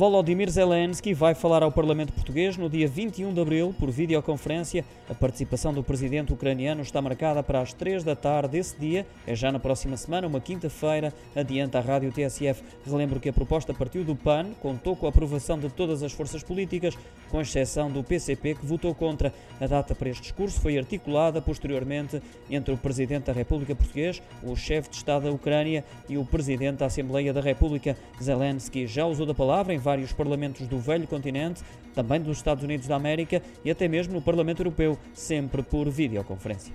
Volodymyr Zelensky vai falar ao Parlamento Português no dia 21 de abril por videoconferência. A participação do presidente ucraniano está marcada para as 3 da tarde desse dia, é já na próxima semana, uma quinta-feira, adianta a Rádio TSF. Relembro que a proposta partiu do PAN, contou com a aprovação de todas as forças políticas, com exceção do PCP, que votou contra. A data para este discurso foi articulada posteriormente entre o presidente da República Português, o chefe de Estado da Ucrânia e o presidente da Assembleia da República. Zelensky já usou da palavra em vários parlamentos do velho continente, também dos Estados Unidos da América e até mesmo no Parlamento Europeu, sempre por videoconferência.